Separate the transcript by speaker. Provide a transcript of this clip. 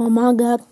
Speaker 1: oh my god.